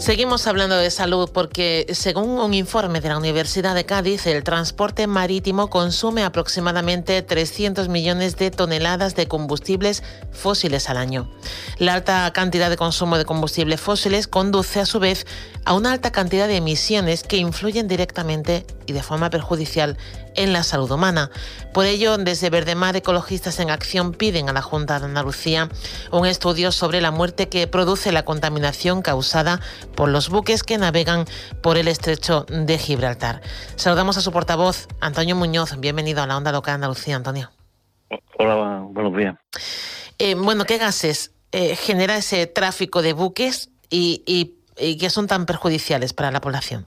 Seguimos hablando de salud porque según un informe de la Universidad de Cádiz, el transporte marítimo consume aproximadamente 300 millones de toneladas de combustibles fósiles al año. La alta cantidad de consumo de combustibles fósiles conduce a su vez a una alta cantidad de emisiones que influyen directamente y de forma perjudicial en la salud humana. Por ello, desde Verdemar Ecologistas en Acción piden a la Junta de Andalucía un estudio sobre la muerte que produce la contaminación causada por los buques que navegan por el estrecho de Gibraltar. Saludamos a su portavoz, Antonio Muñoz. Bienvenido a la Onda Local Andalucía, Antonio. Hola, buenos días. Eh, bueno, ¿qué gases eh, genera ese tráfico de buques y, y, y que son tan perjudiciales para la población?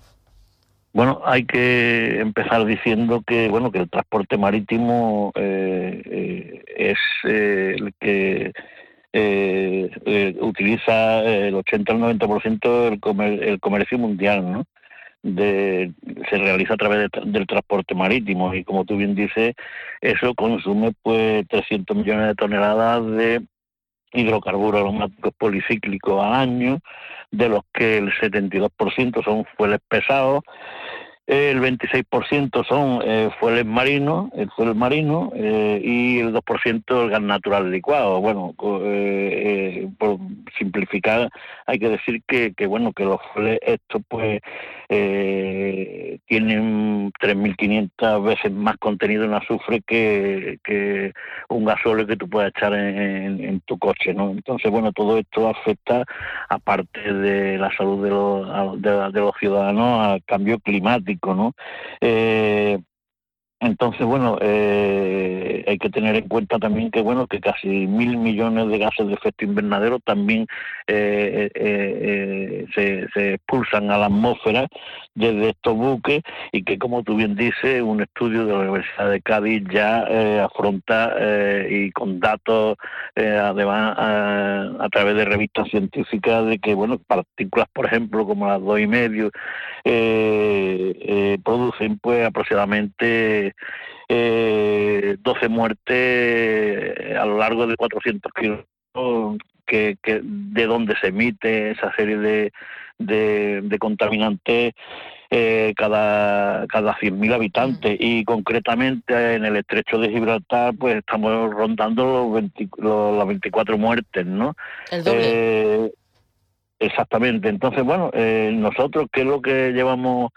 Bueno, hay que empezar diciendo que bueno que el transporte marítimo eh, eh, es eh, el que utiliza el 80 al 90% del comer, el comercio mundial, ¿no? De, se realiza a través del transporte marítimo y como tú bien dices, eso consume pues 300 millones de toneladas de hidrocarburos aromáticos policíclicos al año, de los que el 72% son fueles pesados, el 26% son eh, fueles marinos, el fuel marino, eh, y el 2% el gas natural licuado. Bueno, eh, por simplificar, hay que decir que, que bueno que los fueles estos pues tienen 3.500 veces más contenido en azufre que, que un gasóleo que tú puedas echar en, tu coche, ¿no? Entonces, bueno, todo esto afecta, aparte de la salud de los, de los ciudadanos, al cambio climático ¿no? Eh, entonces, bueno, eh, hay que tener en cuenta también que, bueno, que casi mil millones de gases de efecto invernadero también eh, eh, se, expulsan a la atmósfera desde estos buques y que, como tú bien dices, un estudio de la Universidad de Cádiz ya afronta y con datos, además, a, través de revistas científicas, de que, bueno, partículas, por ejemplo, como las dos y medio, producen, pues, aproximadamente eh, 12 muertes a lo largo de 400 kilómetros, que, de donde se emite esa serie de, de, contaminantes eh, cada, cada 100.000 habitantes y concretamente en el estrecho de Gibraltar pues estamos rondando los, las 24 muertes, ¿no? Eh, exactamente. Entonces, bueno, eh, nosotros, ¿qué es lo que llevamos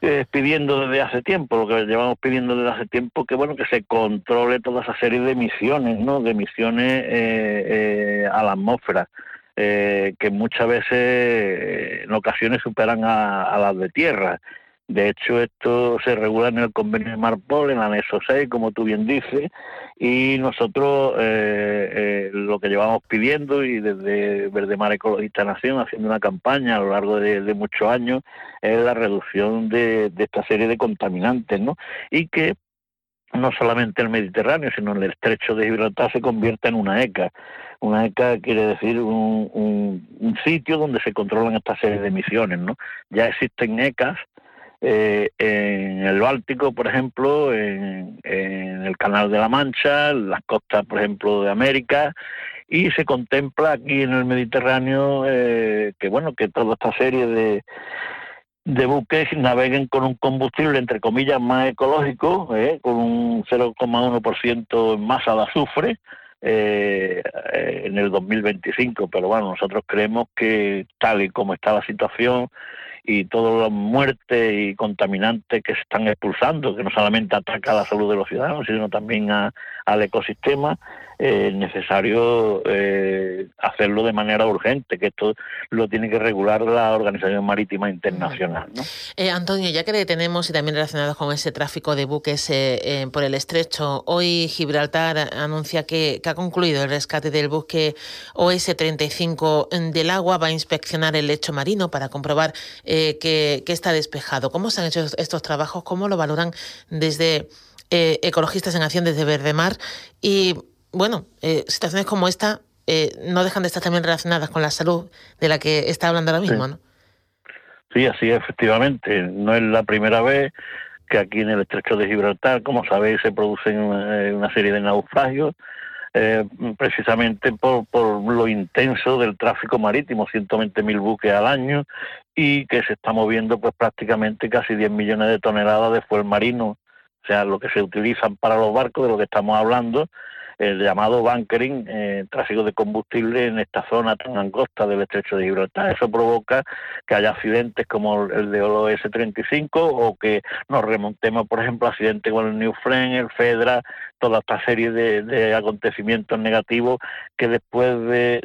eh, pidiendo desde hace tiempo, lo que llevamos pidiendo desde hace tiempo, que bueno que se controle toda esa serie de emisiones, ¿no? De emisiones eh, eh, a la atmósfera, que muchas veces en ocasiones superan a las de tierra. De hecho, esto se regula en el convenio de Marpol, en el anexo 6, como tú bien dices, y nosotros eh, eh, lo que llevamos pidiendo y desde Verde Mar Ecologista Nación haciendo una campaña a lo largo de, muchos años es la reducción de, esta serie de contaminantes, ¿no? Y que no solamente el Mediterráneo, sino el estrecho de Gibraltar se convierta en una ECA. Una ECA quiere decir un, un sitio donde se controlan esta serie de emisiones, ¿no? Ya existen ECAs eh, en el Báltico, por ejemplo, en, el Canal de la Mancha, en las costas, por ejemplo, de América, y se contempla aquí en el Mediterráneo eh, que, bueno, que toda esta serie de, de buques naveguen con un combustible, entre comillas, más ecológico, eh, con un 0,1% en masa de azufre, eh, en el 2025, pero bueno, nosotros creemos que tal y como está la situación, y todas las muertes y contaminantes que se están expulsando, que no solamente ataca a la salud de los ciudadanos, sino también al ecosistema, es necesario eh, hacerlo de manera urgente, que esto lo tiene que regular la Organización Marítima Internacional. ¿no? Eh, Antonio, ya que le tenemos y también relacionados con ese tráfico de buques eh, por el estrecho, hoy Gibraltar anuncia que, ha concluido el rescate del buque OS-35 del agua, va a inspeccionar el lecho marino para comprobar que, que está despejado. ¿Cómo se han hecho estos trabajos? ¿Cómo lo valoran desde Ecologistas en Acción, desde Verdemar? Y bueno, eh, situaciones como esta eh, no dejan de estar también relacionadas con la salud de la que está hablando ahora mismo, sí. ¿no? Sí, así efectivamente. No es la primera vez que aquí en el estrecho de Gibraltar, como sabéis, se producen una, serie de naufragios, eh, precisamente por, por lo intenso del tráfico marítimo, 120.000 buques al año, y que se está moviendo pues prácticamente casi 10 millones de toneladas de fuel marino, o sea, lo que se utilizan para los barcos, de lo que estamos hablando, el llamado bunkering, eh, tráfico de combustible en esta zona tan angosta del estrecho de Gibraltar. Eso provoca que haya accidentes como el de OS 35 o que nos remontemos, por ejemplo, accidentes con el New Friend, el Fedra, toda esta serie de, acontecimientos negativos que después de,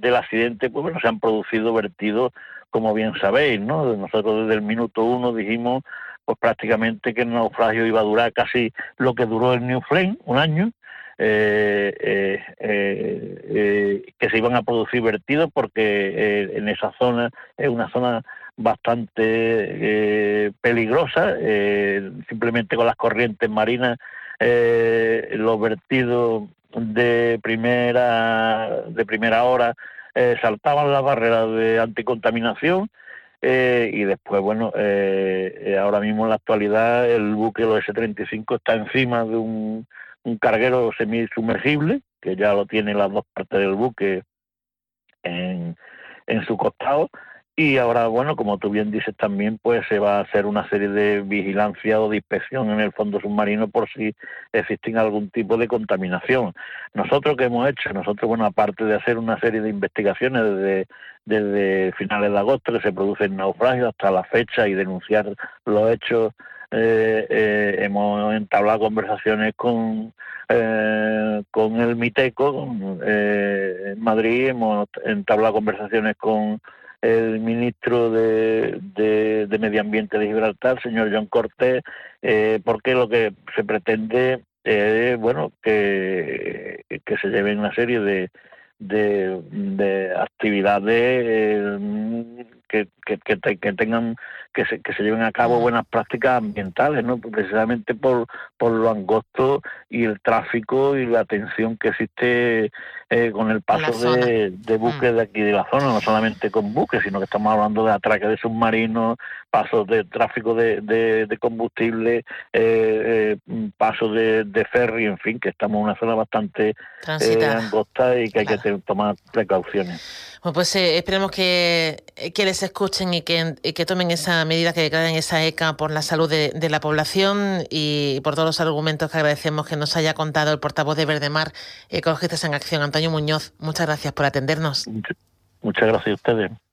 del accidente pues bueno, se han producido vertidos, como bien sabéis, ¿no? Nosotros desde el minuto uno dijimos pues prácticamente que el naufragio iba a durar casi lo que duró el New Flame, un año, eh, eh, eh, que se iban a producir vertidos porque en esa zona es una zona bastante peligrosa, simplemente con las corrientes marinas, los vertidos de primera, de primera hora saltaban las barreras de anticontaminación, y después, bueno, ahora mismo en la actualidad el buque, el S-35, está encima de un, un carguero semisumergible, que ya lo tiene las dos partes del buque en, en su costado, y ahora, bueno, como tú bien dices también, pues se va a hacer una serie de vigilancia o de inspección en el fondo submarino por si existe algún tipo de contaminación. Nosotros, ¿qué hemos hecho? Nosotros, bueno, aparte de hacer una serie de investigaciones desde, desde finales de agosto que se producen naufragios hasta la fecha y denunciar los hechos eh, eh, hemos entablado conversaciones con, eh, con el Miteco eh, en Madrid, hemos entablado conversaciones con el ministro de, de, Medio Ambiente de Gibraltar, señor John Cortés, eh, porque lo que se pretende es bueno que, que se lleven una serie de, de, de actividades que, que, que, tengan que se, que se lleven a cabo buenas prácticas ambientales, ¿no? precisamente por, por lo angosto y el tráfico y la tensión que existe eh, con el paso de, de, buques de aquí de la zona, no solamente con buques, sino que estamos hablando de atraques de submarinos, pasos de tráfico de, de, combustible, eh, eh, pasos de, de, ferry, en fin, que estamos en una zona bastante angosta y que hay que tomar precauciones. Pues esperemos que, que les y que, que tomen esa medida, que declaren esa ECA por la salud de, de, la población y por todos los argumentos que agradecemos que nos haya contado el portavoz de Verdemar, Ecologistas en Acción, Antonio Muñoz. Muchas gracias por atendernos. Muchas gracias a ustedes.